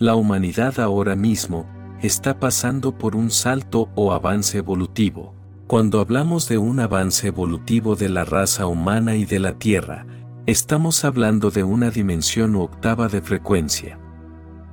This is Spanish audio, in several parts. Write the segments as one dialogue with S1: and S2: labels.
S1: La humanidad ahora mismo está pasando por un salto o avance evolutivo. Cuando hablamos de un avance evolutivo de la raza humana y de la Tierra, estamos hablando de una dimensión octava de frecuencia.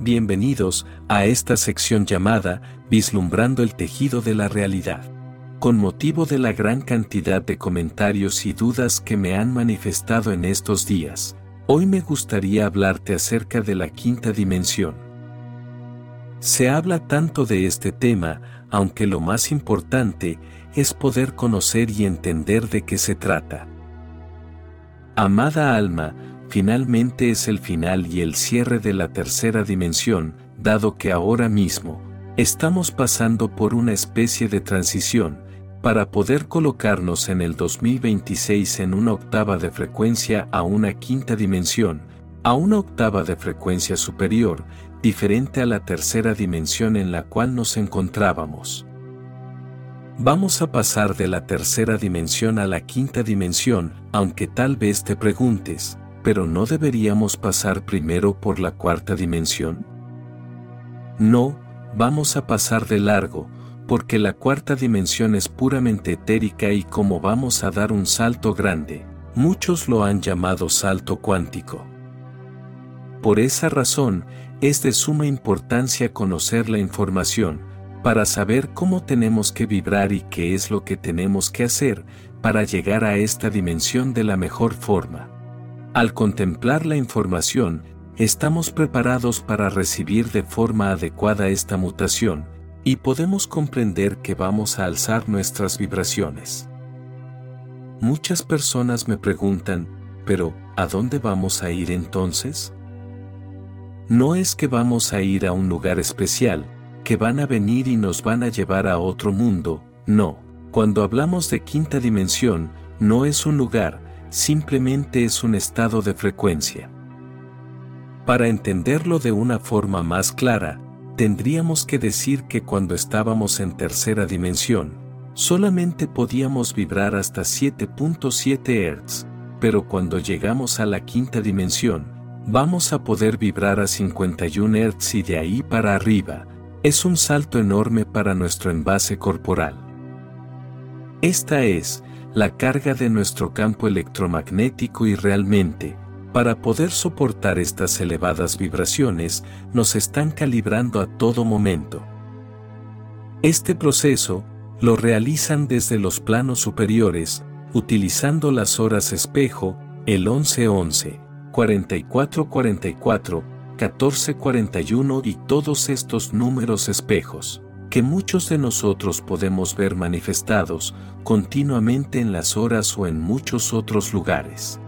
S1: Bienvenidos a esta sección llamada Vislumbrando el tejido de la realidad. Con motivo de la gran cantidad de comentarios y dudas que me han manifestado en estos días, Hoy me gustaría hablarte acerca de la quinta dimensión. Se habla tanto de este tema, aunque lo más importante es poder conocer y entender de qué se trata. Amada alma, finalmente es el final y el cierre de la tercera dimensión, dado que ahora mismo estamos pasando por una especie de transición, para poder colocarnos en el 2026 en una octava de frecuencia a una quinta dimensión, a una octava de frecuencia superior, diferente a la tercera dimensión en la cual nos encontrábamos. Vamos a pasar de la tercera dimensión a la quinta dimensión, aunque tal vez te preguntes, ¿pero no deberíamos pasar primero por la cuarta dimensión? No, vamos a pasar de largo, porque la cuarta dimensión es puramente etérica y como vamos a dar un salto grande, muchos lo han llamado salto cuántico. Por esa razón, es de suma importancia conocer la información, para saber cómo tenemos que vibrar y qué es lo que tenemos que hacer para llegar a esta dimensión de la mejor forma. Al contemplar la información, estamos preparados para recibir de forma adecuada esta mutación, y podemos comprender que vamos a alzar nuestras vibraciones. Muchas personas me preguntan, pero, ¿a dónde vamos a ir entonces? No es que vamos a ir a un lugar especial, que van a venir y nos van a llevar a otro mundo, no. Cuando hablamos de quinta dimensión, no es un lugar, simplemente es un estado de frecuencia. Para entenderlo de una forma más clara, tendríamos que decir que cuando estábamos en tercera dimensión, solamente podíamos vibrar hasta 7.7 Hz, pero cuando llegamos a la quinta dimensión, vamos a poder vibrar a 51 Hz y de ahí para arriba, es un salto enorme para nuestro envase corporal. Esta es la carga de nuestro campo electromagnético y realmente, para poder soportar estas elevadas vibraciones, nos están calibrando a todo momento. Este proceso lo realizan desde los planos superiores, utilizando las horas espejo, el 1111, 4444, 1441 y todos estos números espejos, que muchos de nosotros podemos ver manifestados continuamente en las horas o en muchos otros lugares.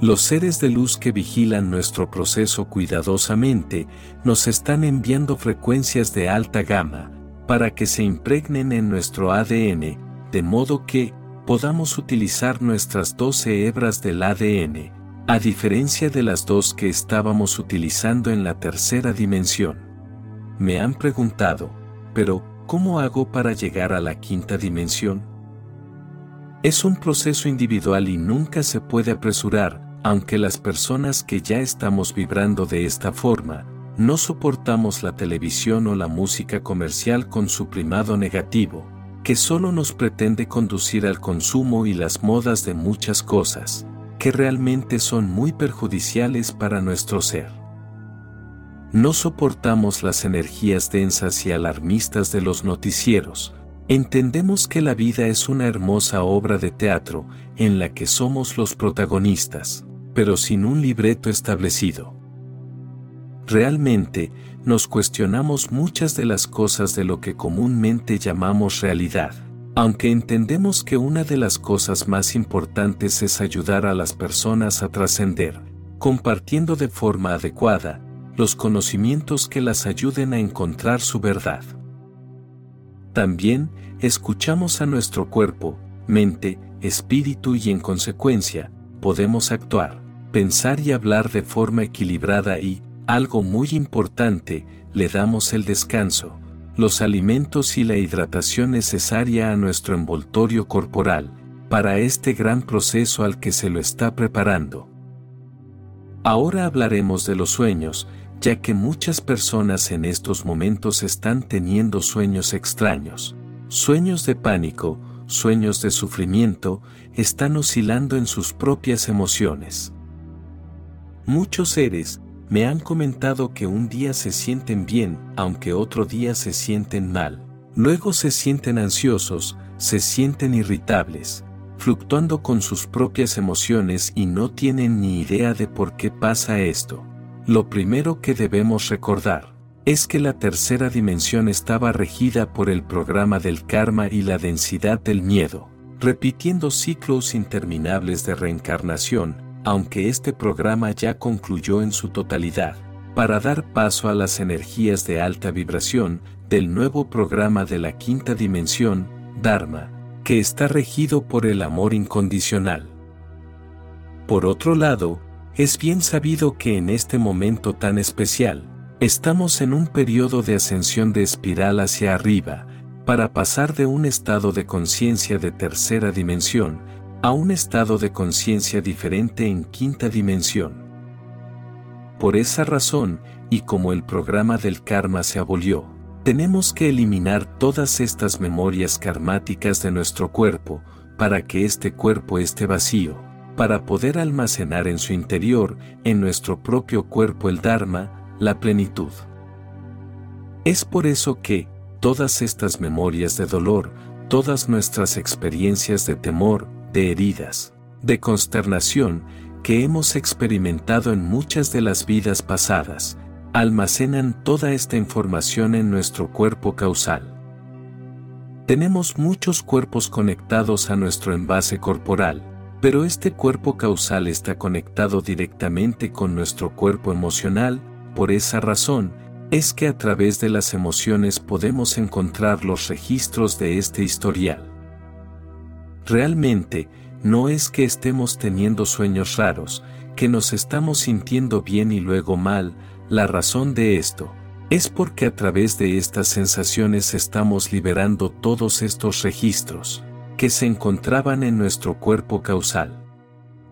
S1: Los seres de luz que vigilan nuestro proceso cuidadosamente nos están enviando frecuencias de alta gama, para que se impregnen en nuestro ADN, de modo que podamos utilizar nuestras 12 hebras del ADN, a diferencia de las dos que estábamos utilizando en la tercera dimensión. Me han preguntado, pero, ¿cómo hago para llegar a la quinta dimensión? Es un proceso individual y nunca se puede apresurar, aunque las personas que ya estamos vibrando de esta forma, no soportamos la televisión o la música comercial con su primado negativo, que solo nos pretende conducir al consumo y las modas de muchas cosas, que realmente son muy perjudiciales para nuestro ser. No soportamos las energías densas y alarmistas de los noticieros, entendemos que la vida es una hermosa obra de teatro en la que somos los protagonistas pero sin un libreto establecido. Realmente, nos cuestionamos muchas de las cosas de lo que comúnmente llamamos realidad, aunque entendemos que una de las cosas más importantes es ayudar a las personas a trascender, compartiendo de forma adecuada los conocimientos que las ayuden a encontrar su verdad. También, escuchamos a nuestro cuerpo, mente, espíritu y en consecuencia, podemos actuar pensar y hablar de forma equilibrada y, algo muy importante, le damos el descanso, los alimentos y la hidratación necesaria a nuestro envoltorio corporal, para este gran proceso al que se lo está preparando. Ahora hablaremos de los sueños, ya que muchas personas en estos momentos están teniendo sueños extraños, sueños de pánico, sueños de sufrimiento, están oscilando en sus propias emociones. Muchos seres me han comentado que un día se sienten bien, aunque otro día se sienten mal. Luego se sienten ansiosos, se sienten irritables, fluctuando con sus propias emociones y no tienen ni idea de por qué pasa esto. Lo primero que debemos recordar es que la tercera dimensión estaba regida por el programa del karma y la densidad del miedo, repitiendo ciclos interminables de reencarnación, aunque este programa ya concluyó en su totalidad, para dar paso a las energías de alta vibración del nuevo programa de la quinta dimensión, Dharma, que está regido por el amor incondicional. Por otro lado, es bien sabido que en este momento tan especial, Estamos en un periodo de ascensión de espiral hacia arriba, para pasar de un estado de conciencia de tercera dimensión a un estado de conciencia diferente en quinta dimensión. Por esa razón, y como el programa del karma se abolió, tenemos que eliminar todas estas memorias karmáticas de nuestro cuerpo, para que este cuerpo esté vacío, para poder almacenar en su interior, en nuestro propio cuerpo el Dharma, la plenitud. Es por eso que, todas estas memorias de dolor, todas nuestras experiencias de temor, de heridas, de consternación, que hemos experimentado en muchas de las vidas pasadas, almacenan toda esta información en nuestro cuerpo causal. Tenemos muchos cuerpos conectados a nuestro envase corporal, pero este cuerpo causal está conectado directamente con nuestro cuerpo emocional, por esa razón, es que a través de las emociones podemos encontrar los registros de este historial. Realmente, no es que estemos teniendo sueños raros, que nos estamos sintiendo bien y luego mal, la razón de esto, es porque a través de estas sensaciones estamos liberando todos estos registros, que se encontraban en nuestro cuerpo causal.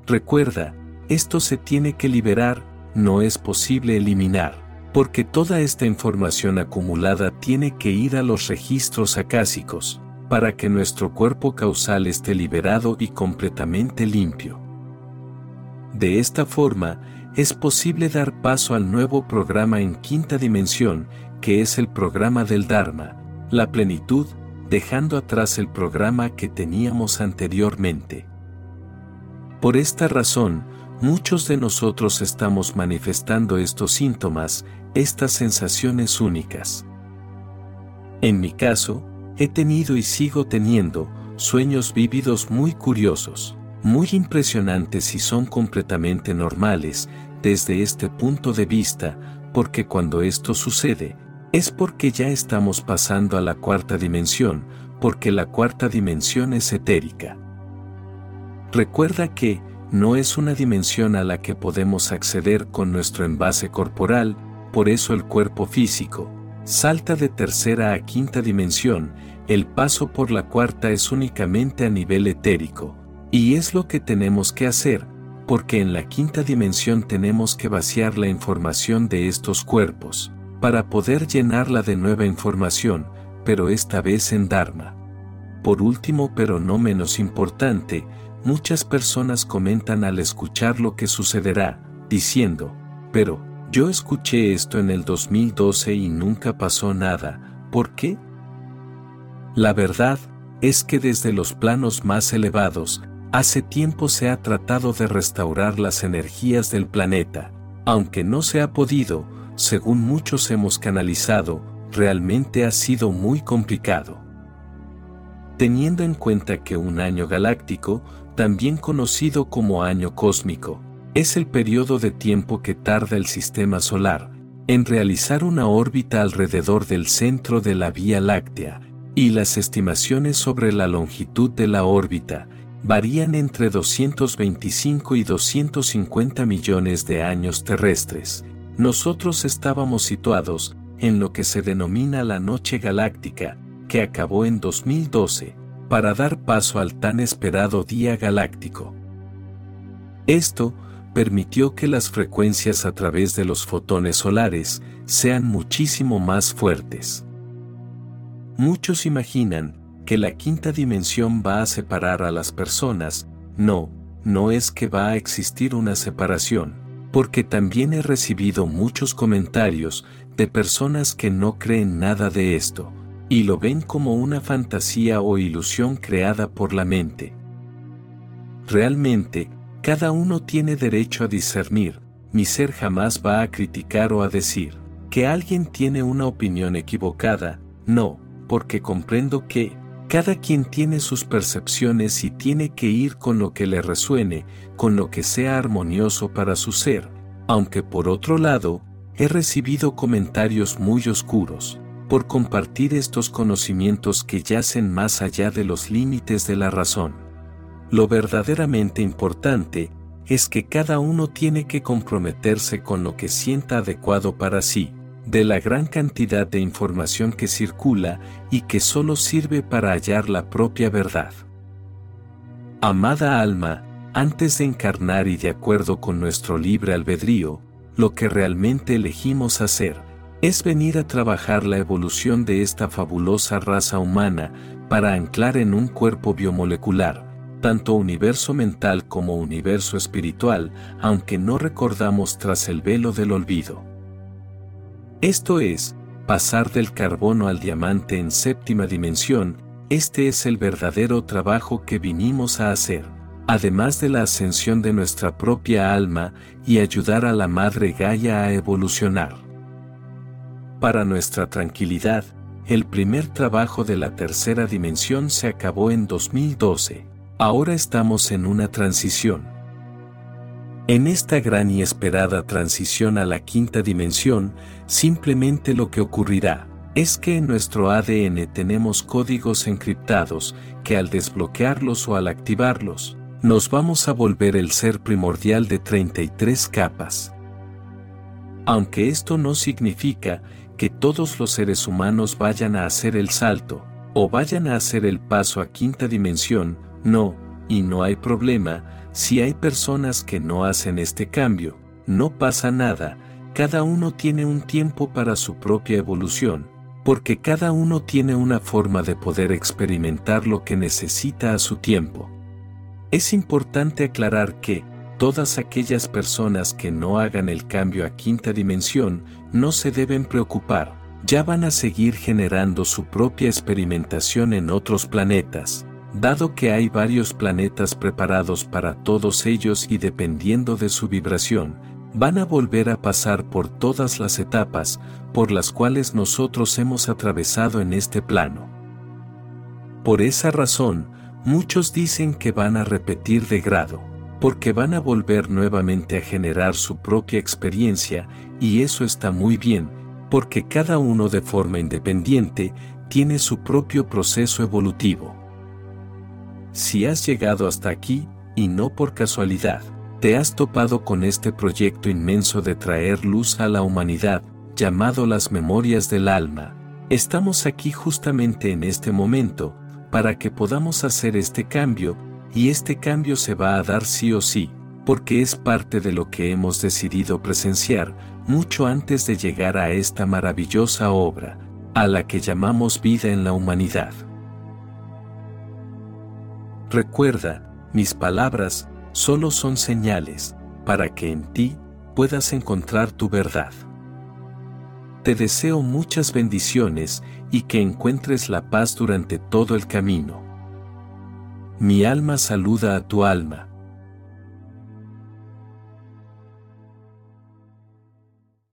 S1: Recuerda, esto se tiene que liberar no es posible eliminar, porque toda esta información acumulada tiene que ir a los registros acásicos, para que nuestro cuerpo causal esté liberado y completamente limpio. De esta forma, es posible dar paso al nuevo programa en quinta dimensión, que es el programa del Dharma, la plenitud, dejando atrás el programa que teníamos anteriormente. Por esta razón, Muchos de nosotros estamos manifestando estos síntomas, estas sensaciones únicas. En mi caso, he tenido y sigo teniendo sueños vívidos muy curiosos, muy impresionantes y son completamente normales desde este punto de vista, porque cuando esto sucede, es porque ya estamos pasando a la cuarta dimensión, porque la cuarta dimensión es etérica. Recuerda que, no es una dimensión a la que podemos acceder con nuestro envase corporal, por eso el cuerpo físico salta de tercera a quinta dimensión, el paso por la cuarta es únicamente a nivel etérico, y es lo que tenemos que hacer, porque en la quinta dimensión tenemos que vaciar la información de estos cuerpos, para poder llenarla de nueva información, pero esta vez en Dharma. Por último pero no menos importante, Muchas personas comentan al escuchar lo que sucederá, diciendo, pero, yo escuché esto en el 2012 y nunca pasó nada, ¿por qué? La verdad es que desde los planos más elevados, hace tiempo se ha tratado de restaurar las energías del planeta, aunque no se ha podido, según muchos hemos canalizado, realmente ha sido muy complicado. Teniendo en cuenta que un año galáctico también conocido como año cósmico, es el periodo de tiempo que tarda el sistema solar en realizar una órbita alrededor del centro de la Vía Láctea, y las estimaciones sobre la longitud de la órbita varían entre 225 y 250 millones de años terrestres. Nosotros estábamos situados en lo que se denomina la Noche Galáctica, que acabó en 2012, para dar paso al tan esperado día galáctico. Esto permitió que las frecuencias a través de los fotones solares sean muchísimo más fuertes. Muchos imaginan que la quinta dimensión va a separar a las personas, no, no es que va a existir una separación, porque también he recibido muchos comentarios de personas que no creen nada de esto, y lo ven como una fantasía o ilusión creada por la mente. Realmente, cada uno tiene derecho a discernir, mi ser jamás va a criticar o a decir que alguien tiene una opinión equivocada, no, porque comprendo que cada quien tiene sus percepciones y tiene que ir con lo que le resuene, con lo que sea armonioso para su ser, aunque por otro lado, he recibido comentarios muy oscuros, por compartir estos conocimientos que yacen más allá de los límites de la razón. Lo verdaderamente importante es que cada uno tiene que comprometerse con lo que sienta adecuado para sí, de la gran cantidad de información que circula y que solo sirve para hallar la propia verdad. Amada alma, antes de encarnar y de acuerdo con nuestro libre albedrío, lo que realmente elegimos hacer es venir a trabajar la evolución de esta fabulosa raza humana para anclar en un cuerpo biomolecular, tanto universo mental como universo espiritual, aunque no recordamos tras el velo del olvido. Esto es, pasar del carbono al diamante en séptima dimensión, este es el verdadero trabajo que vinimos a hacer, además de la ascensión de nuestra propia alma y ayudar a la Madre Gaia a evolucionar. Para nuestra tranquilidad, el primer trabajo de la tercera dimensión se acabó en 2012. Ahora estamos en una transición. En esta gran y esperada transición a la quinta dimensión, simplemente lo que ocurrirá es que en nuestro ADN tenemos códigos encriptados que al desbloquearlos o al activarlos, nos vamos a volver el ser primordial de 33 capas. Aunque esto no significa que todos los seres humanos vayan a hacer el salto, o vayan a hacer el paso a quinta dimensión, no, y no hay problema, si hay personas que no hacen este cambio, no pasa nada, cada uno tiene un tiempo para su propia evolución, porque cada uno tiene una forma de poder experimentar lo que necesita a su tiempo. Es importante aclarar que, todas aquellas personas que no hagan el cambio a quinta dimensión no se deben preocupar, ya van a seguir generando su propia experimentación en otros planetas, dado que hay varios planetas preparados para todos ellos y dependiendo de su vibración, van a volver a pasar por todas las etapas por las cuales nosotros hemos atravesado en este plano. Por esa razón, muchos dicen que van a repetir de grado, porque van a volver nuevamente a generar su propia experiencia, y eso está muy bien, porque cada uno de forma independiente tiene su propio proceso evolutivo. Si has llegado hasta aquí, y no por casualidad, te has topado con este proyecto inmenso de traer luz a la humanidad, llamado las memorias del alma, estamos aquí justamente en este momento, para que podamos hacer este cambio, y este cambio se va a dar sí o sí, porque es parte de lo que hemos decidido presenciar, mucho antes de llegar a esta maravillosa obra, a la que llamamos vida en la humanidad. Recuerda, mis palabras solo son señales para que en ti puedas encontrar tu verdad. Te deseo muchas bendiciones y que encuentres la paz durante todo el camino. Mi alma saluda a tu alma.